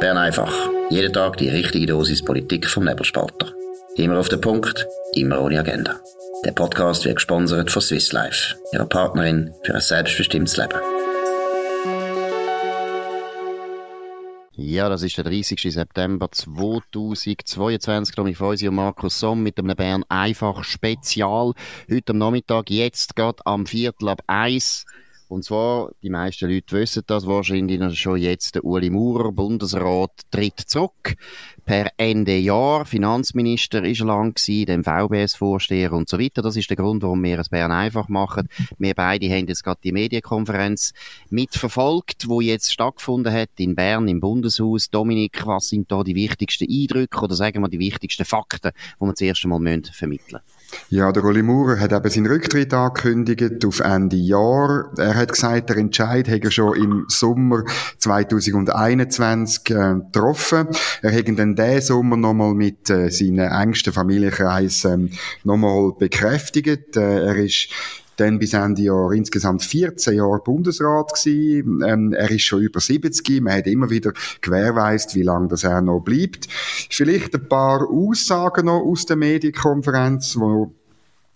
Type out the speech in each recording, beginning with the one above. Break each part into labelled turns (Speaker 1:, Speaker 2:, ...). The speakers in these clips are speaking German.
Speaker 1: Bern einfach. Jeden Tag die richtige Dosis Politik vom Nebelspalter. Immer auf den Punkt, immer ohne Agenda. Der Podcast wird gesponsert von Swiss Life, ihrer Partnerin für ein selbstbestimmtes Leben.
Speaker 2: Ja, das ist der 30. September 2022. Tommy Feusi und Markus Somm mit einem Bern einfach Spezial. Heute am Nachmittag, jetzt gerade am Viertel ab eins und zwar, die meisten Leute wissen das wahrscheinlich schon jetzt, der Uli Maurer, Bundesrat, tritt zurück. Per Ende Jahr, Finanzminister ist lang gewesen, dem VBS-Vorsteher und so weiter. Das ist der Grund, warum wir es Bern einfach machen. Wir beide haben jetzt gerade die Medienkonferenz mitverfolgt, wo jetzt stattgefunden hat in Bern im Bundeshaus. Dominik, was sind da die wichtigsten Eindrücke oder sagen wir die wichtigsten Fakten, die wir zuerst einmal vermitteln müssen?
Speaker 3: Ja, der Uli Maurer hat eben seinen Rücktritt angekündigt auf Ende Jahr. Er hat gesagt, der Entscheid hätte er schon im Sommer 2021 äh, getroffen. Er hätte dann diesen Sommer nochmal mit äh, seinen engsten Familienkreis ähm, nochmal bekräftigt. Äh, er ist dann bis Ende Jahr insgesamt 14 Jahre Bundesrat gewesen. Ähm, er ist schon über 70. Man hat immer wieder gewährleistet, wie lange das er noch bleibt. Vielleicht ein paar Aussagen noch aus der Medienkonferenz, wo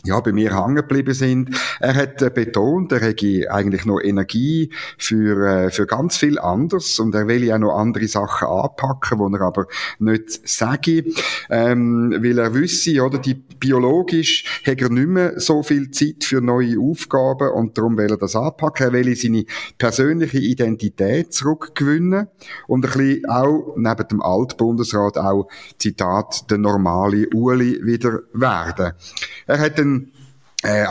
Speaker 3: ja, bei mir hängen geblieben sind. Er hat äh, betont, er hätte eigentlich noch Energie für, äh, für ganz viel anderes und er will ja noch andere Sachen anpacken, wo er aber nicht sage, ähm, weil er wüsste, oder, die biologisch hat er nicht mehr so viel Zeit für neue Aufgaben und darum will er das anpacken. Er will seine persönliche Identität zurückgewinnen und ein bisschen auch neben dem Altbundesrat auch, Zitat, der normale Uli wieder werden. Er hat einen äh,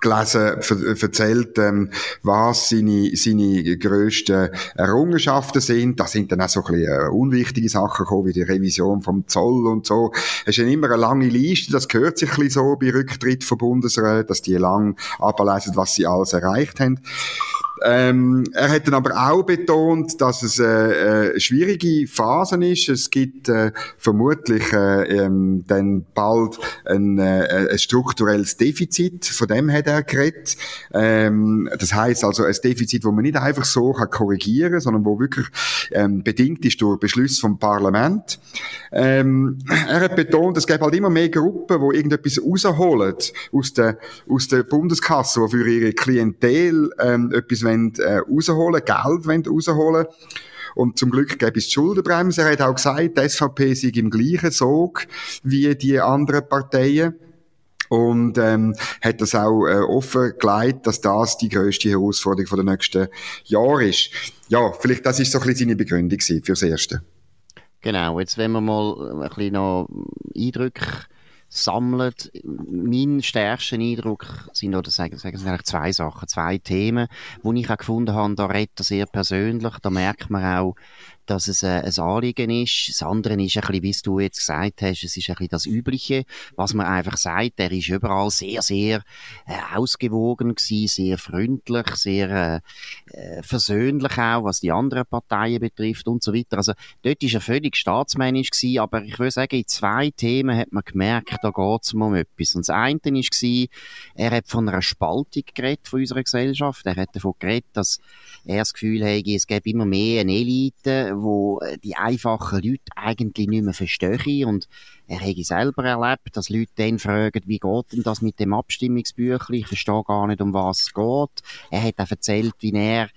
Speaker 3: gelesen, erzählt, ähm, was seine, seine grössten Errungenschaften sind. Da sind dann auch so ein bisschen äh, unwichtige Sachen gekommen, wie die Revision vom Zoll und so. Es ist immer eine lange Liste, das gehört sich ein bisschen so bei Rücktritt von Bundesräten, dass die lang ablesen, was sie alles erreicht haben. Ähm, er hat dann aber auch betont, dass es äh, äh, schwierige Phasen ist. Es gibt äh, vermutlich äh, ähm, dann bald ein, äh, ein strukturelles Defizit. Von dem hat er geredet. Ähm, das heißt also ein Defizit, wo man nicht einfach so kann korrigieren, sondern wo wirklich ähm, bedingt ist durch Beschlüsse vom Parlament. Ähm, er hat betont, es gibt halt immer mehr Gruppen, die irgendetwas rausholen aus der aus der Bundeskasse, die für ihre Klientel ähm, etwas wollen, äh, rausholen, Geld wollen rausholen. Und zum Glück gäbe es die Schuldenbremse. Er hat auch gesagt, die SVP sei im gleichen Sog wie die anderen Parteien. Und ähm, hat das auch äh, offen gelegt, dass das die grösste Herausforderung der nächsten Jahre ist. Ja, vielleicht das ist so ein bisschen seine Begründung fürs Erste.
Speaker 2: Genau, jetzt wenn wir mal ein bisschen noch Eindrücke sammelt. Mein stärkster Eindruck sind, oder sagen, sagen Sie eigentlich zwei Sachen, zwei Themen, wo ich auch gefunden habe, da redet er sehr persönlich, da merkt man auch, dass es äh, ein Anliegen ist. Das andere ist ein bisschen, wie du jetzt gesagt hast, es ist ein bisschen das Übliche, was man einfach sagt. Er ist überall sehr, sehr äh, ausgewogen gewesen, sehr freundlich, sehr äh, äh, versöhnlich auch, was die anderen Parteien betrifft und so weiter. Also dort ist er völlig staatsmännisch gewesen, aber ich würde sagen, in zwei Themen hat man gemerkt, da geht es um etwas. Und das eine war, er hat von einer Spaltung geredet von unserer Gesellschaft. Er hat davon geredet, dass er das Gefühl hat, es gäbe immer mehr eine Elite, wo äh, die einfachen Leute eigentlich nicht mehr verstehen und er hätte selber erlebt, dass Leute dann fragen, wie geht denn das mit dem Abstimmungsbüchlein? Ich verstehe gar nicht, um was es geht. Er hat auch erzählt, wie er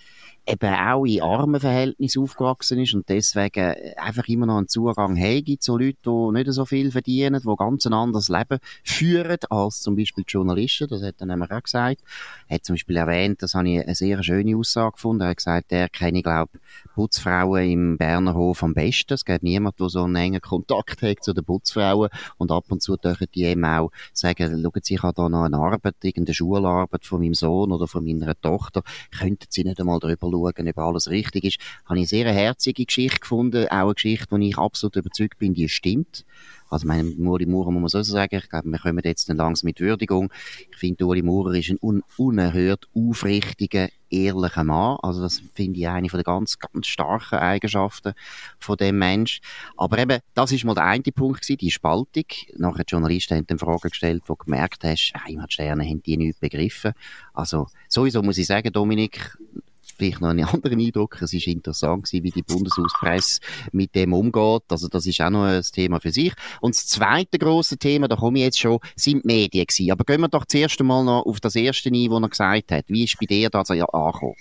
Speaker 2: eben auch in armen Verhältnissen aufgewachsen ist und deswegen einfach immer noch einen Zugang hat zu Leuten, die nicht so viel verdienen, die ganz ein anderes Leben führen als zum Beispiel die Journalisten, das hat er nämlich auch gesagt. Er hat zum Beispiel erwähnt, das habe ich eine sehr schöne Aussage gefunden, er hat gesagt, er kenne, glaube Putzfrauen im Berner Hof am besten. Es gibt niemanden, der so einen engen Kontakt hat zu den Putzfrauen und ab und zu dürfen die eben auch sagen, schauen Sie, ich habe da noch eine Arbeit, irgendeine Schularbeit von meinem Sohn oder von meiner Tochter, könnten Sie nicht einmal drüber schauen, ob alles richtig ist. Habe ich sehr eine herzige Geschichte gefunden, auch eine Geschichte, wo ich absolut überzeugt bin, die stimmt. Also, mein Uli Maurer muss man so sagen. Ich glaube, wir kommen jetzt dann langsam mit Würdigung. Ich finde, Uli Maurer ist ein un unerhört aufrichtiger, ehrlicher Mann. Also, das finde ich eine von den ganz, ganz starken Eigenschaften von dem Mensch. Aber eben, das ist mal der eine Punkt gewesen, die Spaltung. Nachher die Journalisten haben dann Fragen gestellt, wo du gemerkt hast, Heimatsterne haben die nicht begriffen. Also, sowieso muss ich sagen, Dominik, vielleicht noch einen anderen Eindruck. Es ist interessant gewesen, wie die Bundeshauspresse mit dem umgeht. Also das ist auch noch ein Thema für sich. Und das zweite große Thema, da komme ich jetzt schon, sind die Medien gewesen. Aber gehen wir doch zuerst einmal noch auf das erste ein, was er gesagt hat. Wie ist bei dir das angekommen?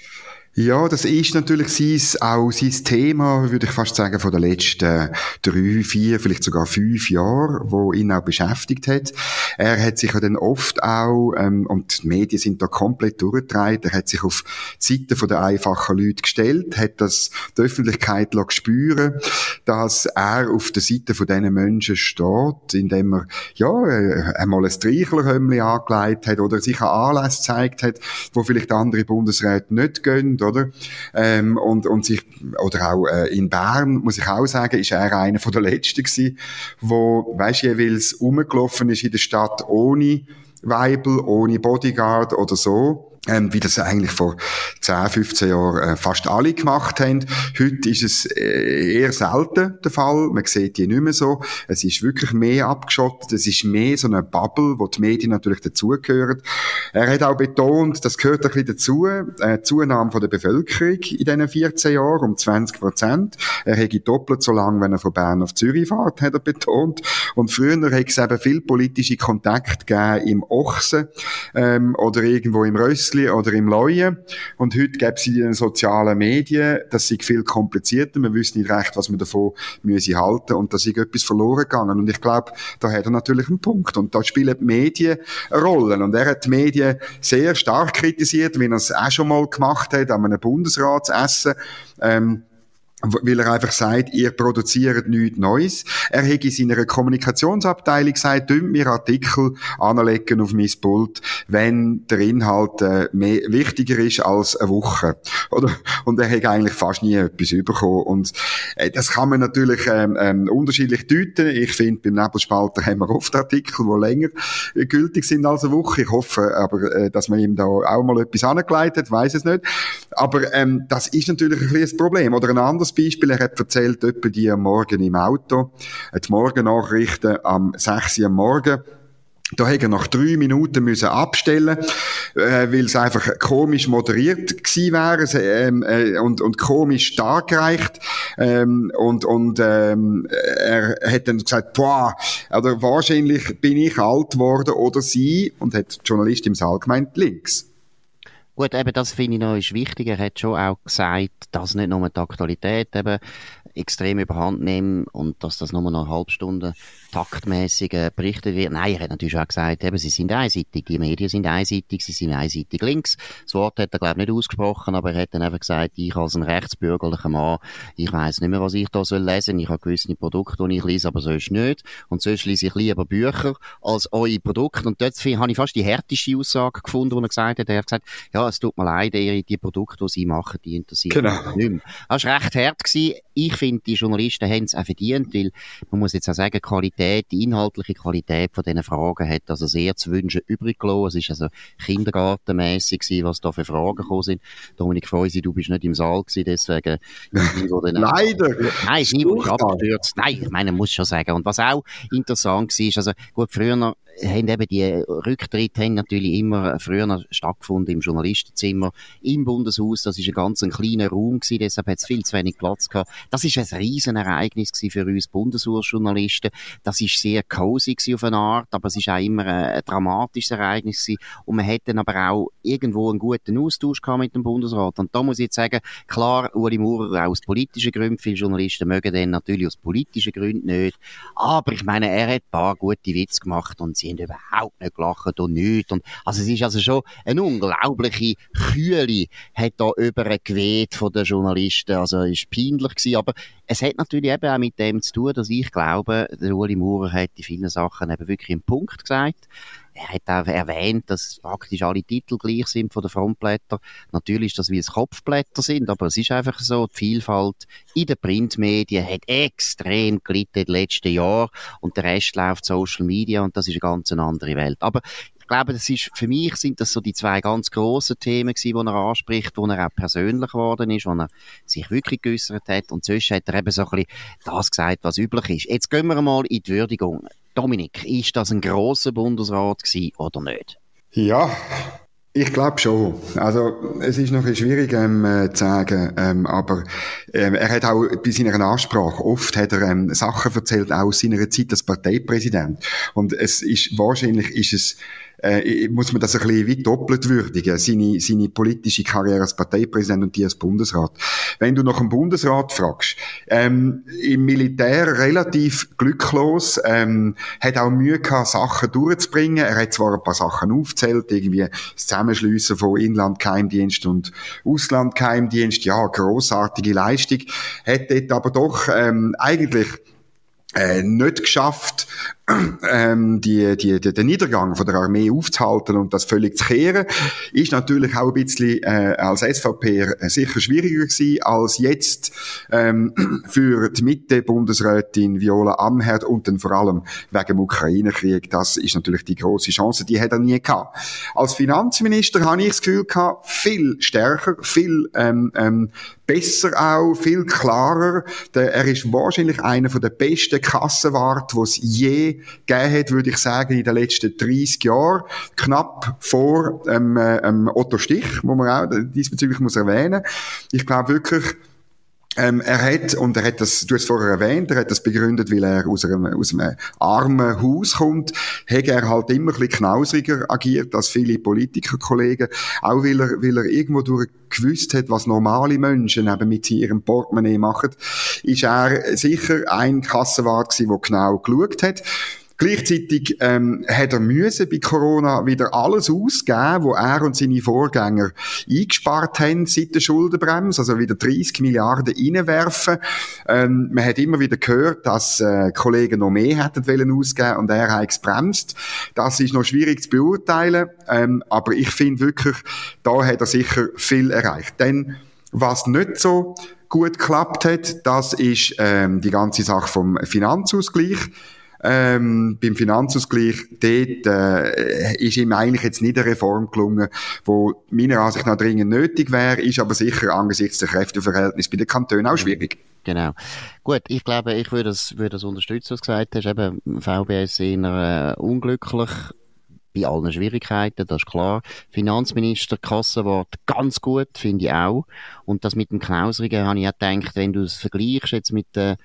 Speaker 3: Ja, das ist natürlich sein, auch sein Thema, würde ich fast sagen, von den letzten drei, vier, vielleicht sogar fünf Jahren, wo ihn auch beschäftigt hat. Er hat sich ja dann oft auch, ähm, und die Medien sind da komplett durchgedreht, er hat sich auf die Seite der einfachen Leute gestellt, hat das die Öffentlichkeit spüren dass er auf der Seite von diesen Menschen steht, indem er, ja, äh, einmal ein Streichlerhömmli angelegt hat oder sich einen Anlass gezeigt hat, wo vielleicht andere Bundesräte nicht gehen, oder? Ähm, und, und sich, oder auch äh, in Bern, muss ich auch sagen, ist er einer von der Letzten gewesen, wo, weisst jeweils rumgelaufen ist in der Stadt ohne Weibel, ohne Bodyguard oder so ähm, wie das eigentlich vor 10, 15 Jahren äh, fast alle gemacht haben. Heute ist es äh, eher selten der Fall. Man sieht die nicht mehr so. Es ist wirklich mehr abgeschottet. Es ist mehr so eine Bubble, wo die Medien natürlich dazugehören. Er hat auch betont, das gehört ein bisschen dazu, äh, Zunahme von der Bevölkerung in diesen 14 Jahren um 20 Prozent. Er hätte doppelt so lang, wenn er von Bern auf Zürich fährt, hat er betont. Und früher hätte es eben viel politische Kontakte gegeben im Ochsen ähm, oder irgendwo im Rössli Büchli oder im Leuen. Und heute gibt es in den sozialen Medien, das ist viel komplizierter. Man wüsste nicht recht, was man davon müsse halten. Und da ist etwas verloren gegangen. Und ich glaube, da hat er natürlich einen Punkt. Und da spielen die Medien eine Rolle. Und er hat die Medien sehr stark kritisiert, wie er es auch schon mal gemacht hat, an einem Bundesratsessen. Ähm, weil er einfach sagt, ihr produziert nichts Neues. Er hat in seiner Kommunikationsabteilung gesagt, dünnt mir Artikel anlegen auf mein Pult, wenn der Inhalt äh, mehr, wichtiger ist als eine Woche. Oder? Und er hat eigentlich fast nie etwas bekommen. Und äh, das kann man natürlich ähm, ähm, unterschiedlich deuten. Ich finde, beim Nebelspalter haben wir oft Artikel, die länger äh, gültig sind als eine Woche. Ich hoffe aber, äh, dass man ihm da auch mal etwas angeleitet hat, weiß es nicht. Aber ähm, das ist natürlich ein ein Problem. Oder ein anderes Beispiel, er hat erzählt, etwa die am Morgen im Auto, die Morgennachrichten am 6 Uhr am Morgen, da hätte er nach drei Minuten müssen abstellen, äh, weil es einfach komisch moderiert gewesen wäre ähm, äh, und, und komisch dargereicht. Ähm, und und ähm, er hat dann gesagt, boah, oder wahrscheinlich bin ich alt geworden oder sie, und hat die Journalistin im Saal gemeint, links.
Speaker 2: Gut, eben das finde ich noch ist wichtig. Er hat schon auch gesagt, dass nicht nur die Aktualität eben extrem überhand nehmen und dass das nur noch eine halbe Stunde taktmäßig äh, berichtet wird. Nein, er hat natürlich auch gesagt, eben, sie sind einseitig, die Medien sind einseitig, sie sind einseitig links. Das Wort hat er, glaube ich, nicht ausgesprochen, aber er hat dann einfach gesagt, ich als ein rechtsbürgerlicher Mann, ich weiß nicht mehr, was ich da soll lesen. Ich habe gewisse Produkte, die ich lese, aber sonst nicht. Und sonst lese ich lieber Bücher als eure Produkte. Und dort habe ich fast die härteste Aussage gefunden, die er gesagt hat. Er hat gesagt, ja, es tut mir leid, die Produkte, die sie machen, die interessieren genau. mich nicht mehr. Das war recht hart. Gewesen. Ich finde, die Journalisten haben es auch verdient, weil man muss jetzt auch sagen, Qualität Qualität, die inhaltliche Qualität von diesen Fragen hat also sehr zu wünschen übrig gelassen. Es ist also kindergartenmäßig was da für Fragen gekommen sind. Dominik Feusi, du bist nicht im Saal gewesen, deswegen.
Speaker 3: Leider!
Speaker 2: Nein, ist niemand abgestürzt. Nein, ich meine, muss schon sagen. Und was auch interessant war, ist, also, gut, früher haben eben die Rücktritte haben natürlich immer früher stattgefunden im Journalistenzimmer, im Bundeshaus. Das ist ein ganz ein kleiner Raum gewesen, deshalb hat es viel zu wenig Platz gehabt. Das ist ein Riesenereignis gewesen für uns Bundeshausjournalisten. Das ist sehr cozy auf eine Art, aber es ist auch immer ein, dramatisches Ereignis gewesen. Und man hätte aber auch irgendwo einen guten Austausch gehabt mit dem Bundesrat. Und da muss ich jetzt sagen, klar, Uli Maurer auch aus politischen Gründen, viele Journalisten mögen den natürlich aus politischen Gründen nicht. Aber ich meine, er hat ein paar gute Witze gemacht und sie haben überhaupt nicht gelacht und nichts. Und, also es ist also schon eine unglaubliche Kühle hat da übergeweht von den Journalisten. Also es war peinlich gewesen, aber es hat natürlich eben auch mit dem zu tun, dass ich glaube, der Uli Maurer hat in vielen Sachen eben wirklich einen Punkt gesagt. Er hat auch erwähnt, dass praktisch alle Titel gleich sind von den Frontblättern. Natürlich ist das wie es Kopfblätter sind, aber es ist einfach so, die Vielfalt in den Printmedien hat extrem gelitten in den letzten Jahren und der Rest läuft Social Media und das ist eine ganz andere Welt. Aber ich glaube, das ist, für mich sind das so die zwei ganz grossen Themen gewesen, die er anspricht, wo er auch persönlich geworden ist, wo er sich wirklich geäussert hat. Und sonst hat er eben so ein bisschen das gesagt, was üblich ist. Jetzt gehen wir mal in die Würdigung. Dominik, ist das ein grosser Bundesrat gewesen oder nicht?
Speaker 3: Ja, Ich glaube schon. Also es ist noch ein schwierig ähm, äh, zu sagen, ähm, aber ähm, er hat auch bei seiner Ansprache oft hat er ähm, Sachen erzählt, auch aus seiner Zeit als Parteipräsident. Und es ist wahrscheinlich ist es äh, muss man das ein bisschen wie doppelt würdigen, seine, seine politische Karriere als Parteipräsident und die als Bundesrat. Wenn du nach dem Bundesrat fragst, ähm, im Militär relativ glücklos, ähm, hat auch Mühe gehabt, Sachen durchzubringen. Er hat zwar ein paar Sachen aufzählt, irgendwie das Zusammenschliessen von Inlandgeheimdienst und Auslandgeheimdienst, ja, großartige Leistung, hat dort aber doch ähm, eigentlich äh, nicht geschafft, ähm, die, die, die, den Niedergang von der Armee aufzuhalten und das völlig zu kehren, ist natürlich auch ein bisschen äh, als SVP sicher schwieriger gewesen als jetzt ähm, für die Mitte-Bundesrätin Viola Amherd und dann vor allem wegen dem Ukraine-Krieg. Das ist natürlich die große Chance, die hat er nie gehabt. Als Finanzminister habe ich das Gefühl gehabt, viel stärker, viel ähm, ähm, besser auch, viel klarer. Der, er ist wahrscheinlich einer der besten Kassenwart, es je gegeben hat, würde ich sagen, in den letzten 30 Jahren. Knapp vor ähm, ähm, Otto Stich, wo man auch diesbezüglich muss erwähnen. Ich glaube wirklich, ähm, er hat, und er hat das, du hast es vorher erwähnt, er hat das begründet, weil er aus einem, aus einem armen Haus kommt, hat er halt immer ein bisschen knausriger agiert als viele Politikerkollegen, auch weil er, weil er irgendwo durch gewusst hat, was normale Menschen eben mit ihrem Portemonnaie machen, ist er sicher ein Kassenwart gewesen, der genau geschaut hat. Gleichzeitig ähm, hat er müssen bei Corona wieder alles ausgeben, wo er und seine Vorgänger eingespart haben seit der Schuldenbremse, also wieder 30 Milliarden reinwerfen. Ähm, man hat immer wieder gehört, dass äh, Kollegen noch mehr hätten wollen ausgeben und er hat es bremst. Das ist noch schwierig zu beurteilen, ähm, aber ich finde wirklich, da hat er sicher viel erreicht. Denn was nicht so gut geklappt hat, das ist ähm, die ganze Sache vom Finanzausgleich ähm, beim Finanzausgleich, dort äh, ist ihm eigentlich jetzt nicht eine Reform gelungen, wo meiner Ansicht nach dringend nötig wäre, ist aber sicher angesichts der Kräfteverhältnisse bei den Kantonen auch schwierig.
Speaker 2: Genau. Gut, ich glaube, ich würde das, würde das unterstützen, was du gesagt hast. Eben, VBS eher äh, unglücklich bei allen Schwierigkeiten, das ist klar. Finanzminister, Kassenwort, ganz gut, finde ich auch. Und das mit dem Knausrigen habe ich auch gedacht, wenn du es vergleichst jetzt mit der äh,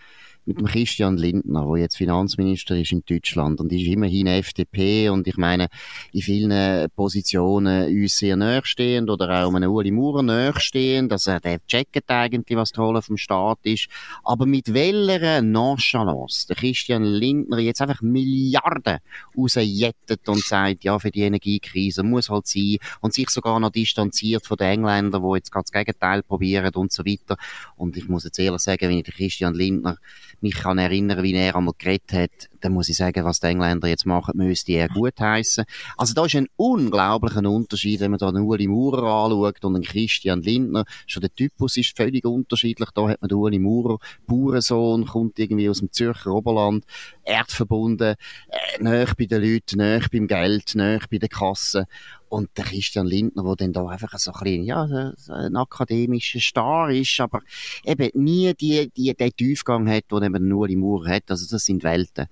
Speaker 2: mit dem Christian Lindner, der jetzt Finanzminister ist in Deutschland und ist immerhin FDP und ich meine, in vielen Positionen uns sehr nahestehend oder auch einem Uli Maurer nahestehend, er der checkt eigentlich, was die Rolle vom Staat ist, aber mit welcher Nonchalance der Christian Lindner jetzt einfach Milliarden rausjettet und sagt, ja, für die Energiekrise muss halt sein und sich sogar noch distanziert von den Engländern, die jetzt gerade das Gegenteil probieren und so weiter. Und ich muss jetzt ehrlich sagen, wenn ich den Christian Lindner mich kann erinnern, wie er einmal geredet hat, dann muss ich sagen, was die Engländer jetzt machen, müsste er gut heißen. Also da ist ein unglaublicher Unterschied, wenn man da einen Uli Maurer anschaut und einen Christian Lindner. Schon der Typus ist völlig unterschiedlich. Da hat man den Uli Maurer, Bauernsohn, kommt irgendwie aus dem Zürcher Oberland, erdverbunden, äh, näher bei den Leuten, näher beim Geld, näher bei den Kassen. Und der Christian Lindner, der dann da einfach so ein bisschen, ja, ein akademischer Star ist, aber eben nie die, die, den Tiefgang hat, den eben nur im Maurer hat. Also das sind Welten.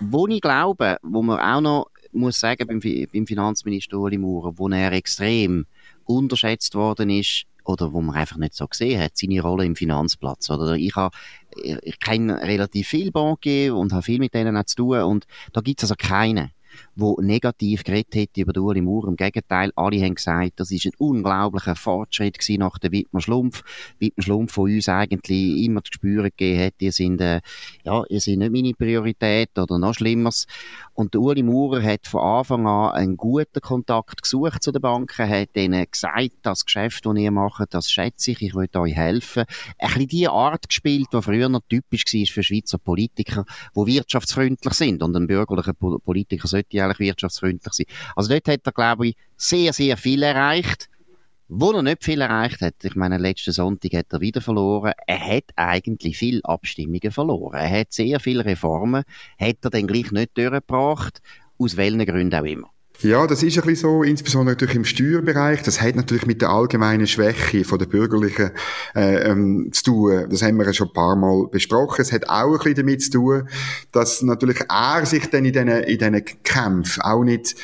Speaker 2: Wo ich glaube, wo man auch noch muss sagen, beim, beim Finanzminister Uli Maurer, wo er extrem unterschätzt worden ist, oder wo man einfach nicht so gesehen hat, seine Rolle im Finanzplatz. Oder ich habe, ich kenne relativ viel Bankier und habe viel mit denen auch zu tun und da gibt es also keinen, wo negativ geredet hätte über Uli Maurer. Im Gegenteil, alle haben gesagt, das ist ein unglaublicher Fortschritt gewesen nach dem Wittmer Schlumpf. Wittmer Schlumpf von uns eigentlich immer zu spüren gegeben hat, ihr sind, äh, ja, ihr sind nicht meine Priorität oder noch Schlimmeres. Und der Uli Maurer hat von Anfang an einen guten Kontakt gesucht zu den Banken, hat ihnen gesagt, das Geschäft, das ihr macht, das schätze ich, ich will euch helfen. Ein bisschen die Art gespielt, die früher noch typisch war für Schweizer Politiker, die wirtschaftsfreundlich sind. Und ein bürgerlicher Politiker sollte ja eigentlich wirtschaftsfreundlich sein. Also dort hat er, glaube ich, sehr, sehr viel erreicht. Wo er nicht viel erreicht hat, ich meine, letzten Sonntag hat er wieder verloren. Er hat eigentlich viel Abstimmungen verloren. Er hat sehr viele Reformen, hat er dann gleich nicht durchgebracht, aus welchen Gründen auch immer.
Speaker 3: Ja, das ist ein bisschen so, insbesondere natürlich im Steuerbereich. Das hat natürlich mit der allgemeinen Schwäche von der Bürgerlichen äh, ähm, zu tun. Das haben wir ja schon ein paar Mal besprochen. Es hat auch ein bisschen damit zu tun, dass natürlich er sich dann in diesen, in diesen Kämpfen auch nicht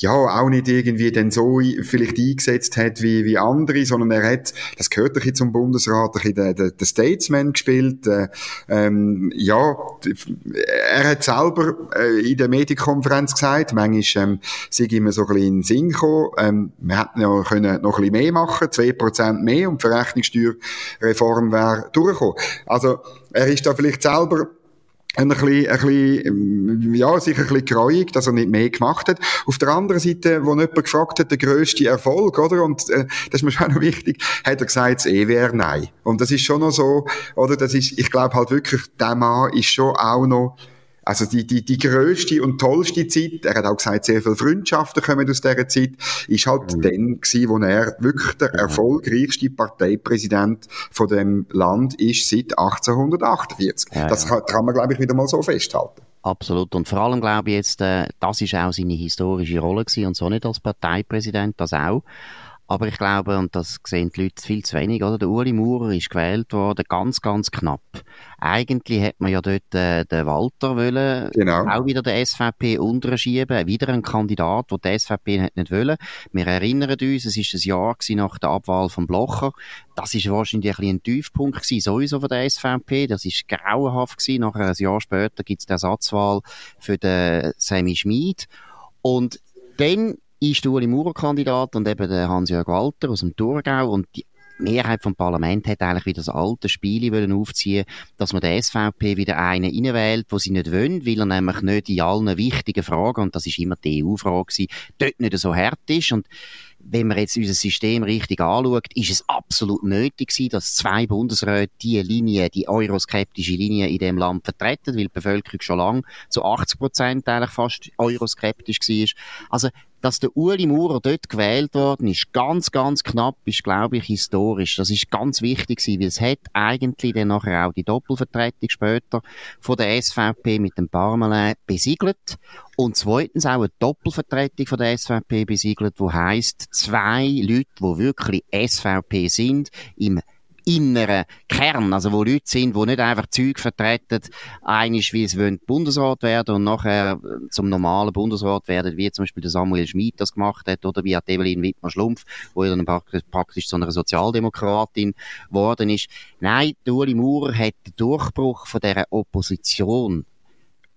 Speaker 3: ja, auch nicht irgendwie dann so vielleicht eingesetzt hat wie, wie andere, sondern er hat, das gehört ein bisschen zum Bundesrat, ein bisschen den, den, den Statesman gespielt, äh, ähm, ja, er hat selber äh, in der Medienkonferenz gesagt, manchmal ähm, sei immer so ein bisschen in den Sinn gekommen, ähm, wir hätten ja können noch ein bisschen mehr machen, 2% mehr und die Verrechnungssteuerreform wäre durchgekommen. Also, er ist da vielleicht selber ein bisschen, ein bisschen, ja, sicher ein bisschen geräuig, dass er nicht mehr gemacht hat. Auf der anderen Seite, wo jemand gefragt hat, der grösste Erfolg, oder? Und, äh, das ist mir schon noch wichtig, hat er gesagt, das EWR nein. Und das ist schon noch so, oder? Das ist, ich glaube halt wirklich, der Mann ist schon auch noch, also die, die, die grösste und tollste Zeit, er hat auch gesagt, sehr viele Freundschaften kommen aus dieser Zeit, ist halt mhm. dann gewesen, wo er wirklich der erfolgreichste Parteipräsident von dem Land ist seit 1848. Ja, das kann, kann man, glaube ich, wieder mal so festhalten.
Speaker 2: Absolut. Und vor allem glaube ich jetzt, äh, das ist auch seine historische Rolle gewesen und so nicht als Parteipräsident, das auch. Aber ich glaube, und das sehen die Leute viel zu wenig, oder? Der Uli Maurer ist gewählt worden, ganz, ganz knapp. Eigentlich hätte man ja dort äh, den Walter wollen, genau. auch wieder der SVP unterschieben, wieder ein Kandidat, den die SVP nicht wollen. Wir erinnern uns, es ist ein Jahr nach der Abwahl von Blocher. Das ist wahrscheinlich ein, ein Tiefpunkt gewesen, sowieso von der SVP. Das ist grauenhaft gewesen. Nachher ein Jahr später gibt es die Ersatzwahl für den Sammy Schmid. Und dann ist der Uli Maurer Kandidat und eben der Hans-Jörg Walter aus dem Thurgau und die Mehrheit vom Parlament hat eigentlich wieder das alte Spiel wollen aufziehen, dass man der SVP wieder einen reinwählt, wo sie nicht wollen, weil er nämlich nicht in allen wichtigen Fragen, und das ist immer die EU-Frage dort nicht so hart ist und wenn man jetzt unser System richtig anschaut, ist es absolut nötig gewesen, dass zwei Bundesräte diese Linie, die euroskeptische Linie in dem Land vertreten, weil die Bevölkerung schon lange zu 80 Prozent eigentlich fast euroskeptisch war. Also dass der Uli Maurer dort gewählt worden ist, ganz, ganz knapp, ist, glaube ich, historisch. Das ist ganz wichtig gewesen, weil es hat eigentlich dann nachher auch die Doppelvertretung später von der SVP mit dem Parmelin besiegelt. Und zweitens auch eine Doppelvertretung von der SVP besiegelt, wo heißt zwei Leute, die wirklich SVP sind, im inneren Kern, also wo Leute sind, die nicht einfach Zeug vertreten, einisch wie es wollen Bundesrat werden und nachher äh, zum normalen Bundesrat werden, wie zum Beispiel der Samuel Schmid das gemacht hat oder wie Evelyn Wittmer-Schlumpf, wo dann praktisch zu einer Sozialdemokratin geworden ist. Nein, Uli Maurer hat den Durchbruch von dieser Opposition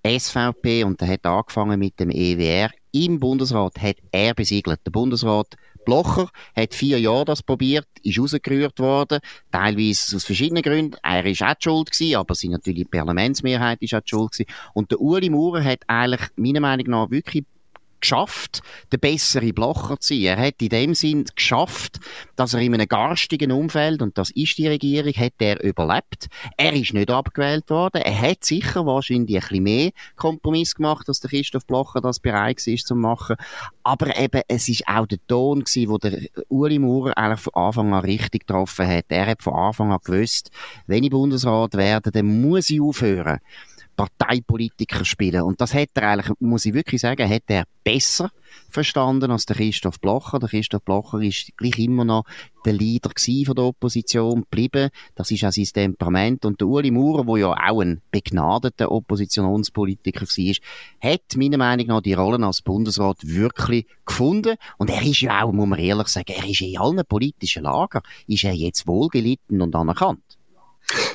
Speaker 2: SVP und er hat angefangen mit dem EWR im Bundesrat hat er besiegelt. Der Bundesrat Blocher hat vier Jahre das probiert, ist rausgerührt worden, teilweise aus verschiedenen Gründen. Er ist auch schuld gewesen, aber sie natürlich die Parlamentsmehrheit ist auch schuld gewesen. Und der Uli Maurer hat eigentlich meiner Meinung nach wirklich geschafft, der bessere Blocher zu sein. Er hat in dem Sinn geschafft, dass er in einem garstigen Umfeld, und das ist die Regierung, hat er überlebt. Er ist nicht abgewählt worden. Er hat sicher wahrscheinlich ein bisschen mehr Kompromiss gemacht, als der Christoph Blocher das bereit war zu machen. Aber eben, es ist auch der Ton gewesen, wo der Uli Maurer eigentlich von Anfang an richtig getroffen hat. Er hat von Anfang an gewusst, wenn ich Bundesrat werde, dann muss ich aufhören Parteipolitiker spielen. Und das hat er eigentlich, muss ich wirklich sagen, hat er besser verstanden als der Christoph Blocher. Der Christoph Blocher ist gleich immer noch der Leader von der Opposition geblieben. Das ist auch sein Temperament. Und der Uli Maurer, der ja auch ein begnadeter Oppositionspolitiker war, hat meiner Meinung nach die Rolle als Bundesrat wirklich gefunden. Und er ist ja auch, muss man ehrlich sagen, er ist in allen politischen Lagern, ist er jetzt wohlgelitten und anerkannt.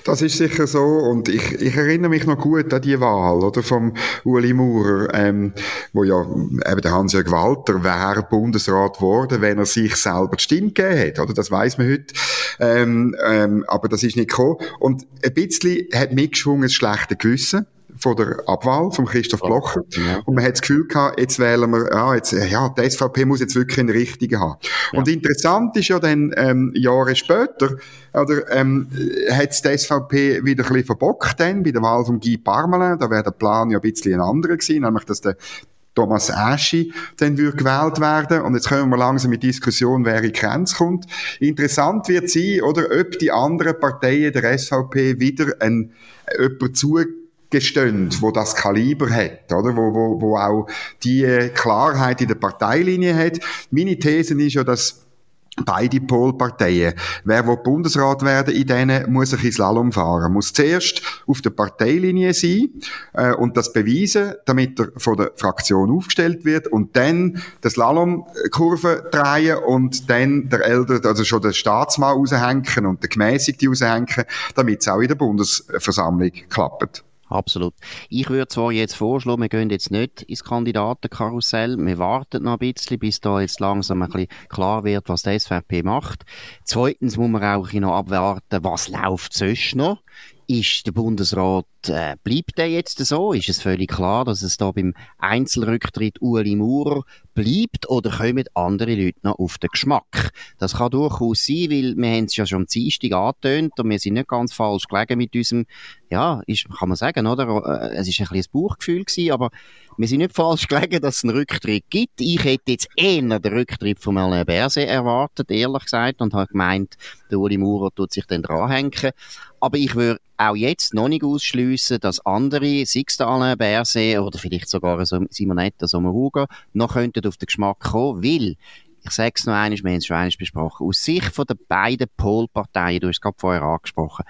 Speaker 3: Das ist sicher so und ich, ich erinnere mich noch gut an die Wahl oder vom Uli Maurer, ähm, wo ja eben der Hans-Jörg Walter wäre Bundesrat geworden, wenn er sich selber die Stimme gegeben hat, oder? Das weiß man heute. Ähm, ähm, aber das ist nicht gekommen. Und ein bisschen hat mitgeschwungen das schlechte Gewissen von der Abwahl von Christoph Blocher. Ja. Und man hat das Gefühl gehabt, jetzt wählen wir, ja, jetzt, ja, die SVP muss jetzt wirklich einen richtigen haben. Ja. Und interessant ist ja dann, ähm, Jahre später, oder, ähm, hat die SVP wieder ein bisschen verbockt dann, bei der Wahl von Guy Parmelin. Da wäre der Plan ja ein bisschen ein anderer gewesen, nämlich, dass der Thomas Aschi dann würde gewählt werden. Und jetzt kommen wir langsam mit Diskussion, wer in Grenz kommt. Interessant wird sein, oder, ob die anderen Parteien der SVP wieder ein, jemand zu Gestönd, wo das Kaliber hat, oder? Wo, wo, wo auch die Klarheit in der Parteilinie hat. Meine These ist ja, dass beide Polparteien. Wer will Bundesrat werden in denen, muss ins Slalom fahren. Muss zuerst auf der Parteilinie sein äh, und das beweisen, damit er von der Fraktion aufgestellt wird und dann das Slalomkurve drehen und dann der Älter, also schon der Staatsmann raushängen und der Gemäßigte raushängen, damit es auch in der Bundesversammlung klappt.
Speaker 2: Absolut. Ich würde zwar jetzt vorschlagen, wir gehen jetzt nicht ins Kandidatenkarussell, wir warten noch ein bisschen, bis da jetzt langsam ein bisschen klar wird, was die SVP macht. Zweitens muss man auch noch abwarten, was läuft sonst noch. Ist der Bundesrat, äh, bleibt der jetzt so? Ist es völlig klar, dass es da beim Einzelrücktritt Ueli Maurer bleibt oder kommen andere Leute noch auf den Geschmack? Das kann durchaus sein, weil wir haben es ja schon am Dienstag angetönt und wir sind nicht ganz falsch gelegen mit unserem, ja, ist, kann man sagen, oder? Äh, es ist ein bisschen ein Bauchgefühl gewesen, aber wir sind nicht falsch gelegen, dass es einen Rücktritt gibt. Ich hätte jetzt eher den Rücktritt von Alain Berset erwartet, ehrlich gesagt, und habe gemeint, der Uli Maurer tut sich dann dranhängen. Aber ich würde auch jetzt noch nicht ausschliessen, dass andere, sei es der Alain Berset oder vielleicht sogar Simonetta Sommaruga, noch könnten auf den Geschmack kommen, weil ich sage es noch einmal, wir haben es schon einmal besprochen, aus Sicht von den beiden Polparteien, du hast es gerade vorher angesprochen,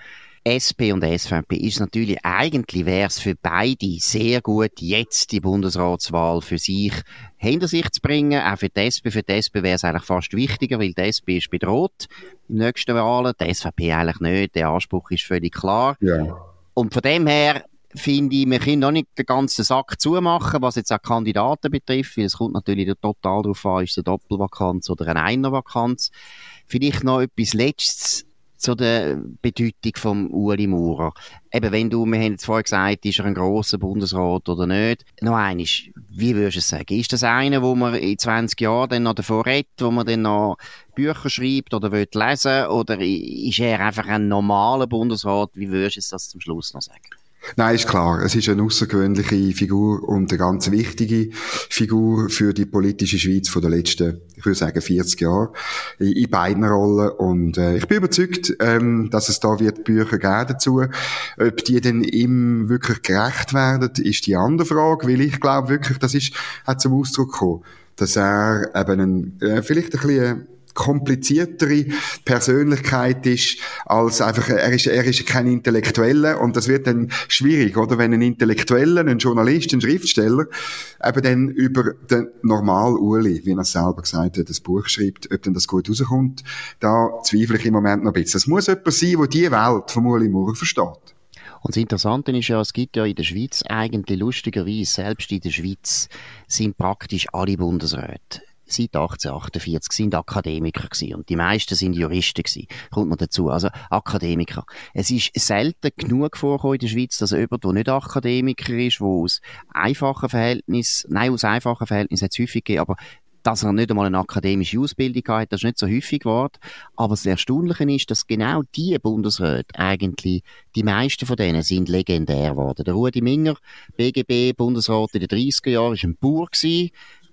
Speaker 2: SP und SVP ist natürlich, eigentlich wäre es für beide sehr gut, jetzt die Bundesratswahl für sich hinter sich zu bringen. Auch für die SP. Für die SP wäre es eigentlich fast wichtiger, weil die SP ist bedroht im nächsten Wahlen. Die SVP eigentlich nicht. Der Anspruch ist völlig klar. Ja. Und von dem her finde ich, wir können noch nicht den ganzen Sack zumachen, was jetzt auch Kandidaten betrifft, weil es kommt natürlich total darauf an, ist es eine Doppelvakanz oder eine Einervakanz. Vielleicht noch etwas Letztes zu der Bedeutung vom Uli Maurer. Eben, wenn du, wir haben jetzt vorher gesagt, ist er ein grosser Bundesrat oder nicht. Noch eines, wie würdest du es sagen? Ist das einer, wo man in 20 Jahren dann noch davor redet, wo man dann noch Bücher schreibt oder will lesen? Oder ist er einfach ein normaler Bundesrat? Wie würdest du das zum Schluss noch sagen?
Speaker 3: Nein, ist klar. Es ist eine außergewöhnliche Figur und eine ganz wichtige Figur für die politische Schweiz von den letzten, ich würde sagen, 40 Jahren. In, beiden Rollen. Und äh, ich bin überzeugt, ähm, dass es da wird Bücher geben dazu. Ob die denn ihm wirklich gerecht werden, ist die andere Frage, weil ich glaube wirklich, das ist, hat zum Ausdruck gekommen, dass er eben ein, äh, vielleicht ein bisschen kompliziertere Persönlichkeit ist, als einfach, er ist, er ist kein Intellektueller und das wird dann schwierig, oder? Wenn ein Intellektueller, ein Journalist, ein Schriftsteller eben dann über den normal Uli, wie er selber gesagt hat, das Buch schreibt, ob dann das gut rauskommt, da zweifle ich im Moment noch ein bisschen. Es muss jemand sein, der die Welt von Uli Maurer versteht.
Speaker 2: Und das Interessante ist ja, es gibt ja in der Schweiz eigentlich lustigerweise, selbst in der Schweiz sind praktisch alle Bundesräte seit 1848 sind Akademiker gewesen. Und die meisten sind Juristen gewesen. Kommt man dazu. Also Akademiker. Es ist selten genug vorgekommen in der Schweiz, dass jemand, der nicht Akademiker ist, der aus einfachen Verhältnissen, nein, aus einfachen Verhältnissen hat es häufig gegeben, aber dass er nicht einmal eine akademische Ausbildung hat, das ist nicht so häufig geworden. Aber das Erstaunliche ist, dass genau die Bundesräte eigentlich, die meisten von denen sind legendär geworden. Der Rudi Minger, BGB-Bundesrat in den 30er Jahren, war ein Bauer gewesen,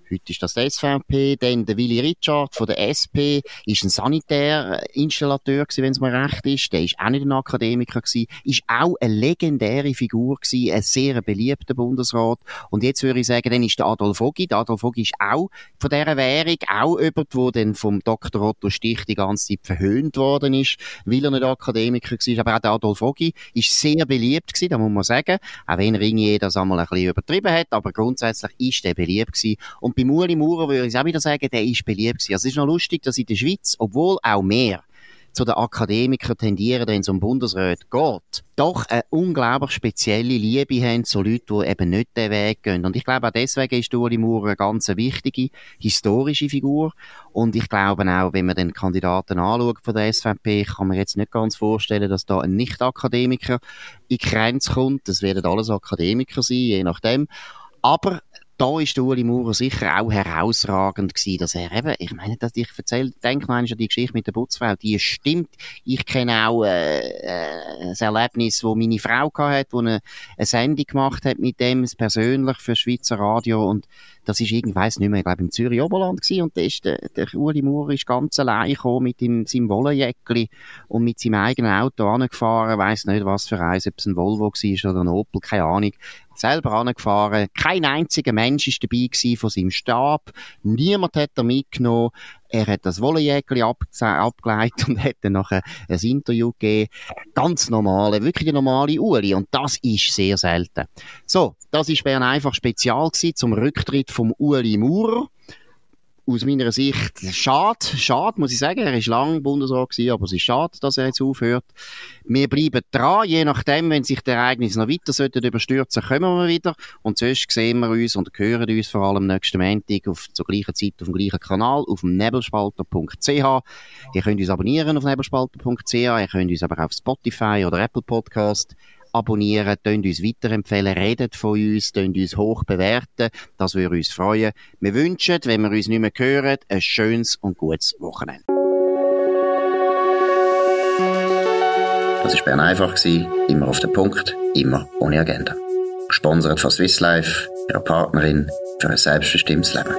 Speaker 2: Heute ist das die SVP. Dann der Willy Richard von der SP ist ein Sanitärinstallateur gewesen, wenn es mir recht ist. Der ist auch nicht ein Akademiker gewesen. Ist auch eine legendäre Figur gewesen, ein sehr beliebter Bundesrat. Und jetzt würde ich sagen, dann ist der Adolf Ogi. Der Adolf Ogi ist auch von dieser Währung, auch jemand, der dann vom Dr. Otto Stich die ganze Zeit verhöhnt worden ist, weil er nicht Akademiker war. Aber auch der Adolf Ogi ist sehr beliebt gewesen, da muss man sagen. Auch wenn er irgendwie das einmal ein bisschen übertrieben hat, aber grundsätzlich ist er beliebt gewesen. Und bei Uli Maurer würde ich auch wieder sagen, der ist beliebt gewesen. Also es ist noch lustig, dass in der Schweiz, obwohl auch mehr zu den Akademikern tendieren, wenn es um Bundesrat geht, doch eine unglaublich spezielle Liebe haben zu Leuten, die eben nicht den Weg gehen. Und ich glaube, auch deswegen ist Uli Maurer eine ganz wichtige, historische Figur. Und ich glaube auch, wenn man den Kandidaten anschaut von der SVP, kann man jetzt nicht ganz vorstellen, dass da ein Nicht-Akademiker in Grenz kommt. Das werden alles Akademiker sein, je nachdem. Aber da ist der Uli Maurer sicher auch herausragend gewesen, dass er eben, ich meine, dass ich erzähle, denke mal an die Geschichte mit der Putzfrau, die stimmt. Ich kenne auch äh, äh, ein Erlebnis, wo meine Frau hatte, wo eine, eine Sendung gemacht hat mit dem, persönlich für Schweizer Radio. Und das ist irgendwie, weiss nicht mehr, ich glaube im Zürich Oberland gewesen. Und ist der, der Uli Maurer ist ganz allein gekommen mit dem, seinem Wollenjäckli und mit seinem eigenen Auto angefahren, weiss nicht was für eins, ob es ein Volvo war oder ein Opel, keine Ahnung selber angefahren. Kein einziger Mensch ist dabei gewesen von seinem Stab. Niemand hat er mitgenommen. Er hat das Wollenjäckli abgeleitet und hat dann nachher ein Interview gegeben. Ganz normale, wirklich der normale Uli. Und das ist sehr selten. So, das ist Bern einfach spezial gewesen zum Rücktritt vom Uli Maurer aus meiner Sicht schade, schade, muss ich sagen. Er ist lang Bundesrat gewesen, aber es ist schade, dass er jetzt aufhört. Wir bleiben dran, je nachdem, wenn sich die Ereignisse noch weiter sollten überstürzen, kommen wir wieder. Und sonst sehen wir uns und hören uns vor allem nächsten Montag auf, zur gleichen Zeit auf dem gleichen Kanal, auf nebelspalter.ch. Ihr könnt uns abonnieren auf nebelspalter.ch, ihr könnt uns aber auf Spotify oder Apple Podcast abonnieren, könnt uns weiterempfehlen, redet von uns, könnt uns hoch bewerten. Das würde uns freuen. Wir wünschen, wenn wir uns nicht mehr hören, ein schönes und gutes Wochenende.
Speaker 1: Das war Bern einfach, immer auf den Punkt, immer ohne Agenda. Gesponsert von Swiss Life, ihrer Partnerin für ein selbstbestimmtes Leben.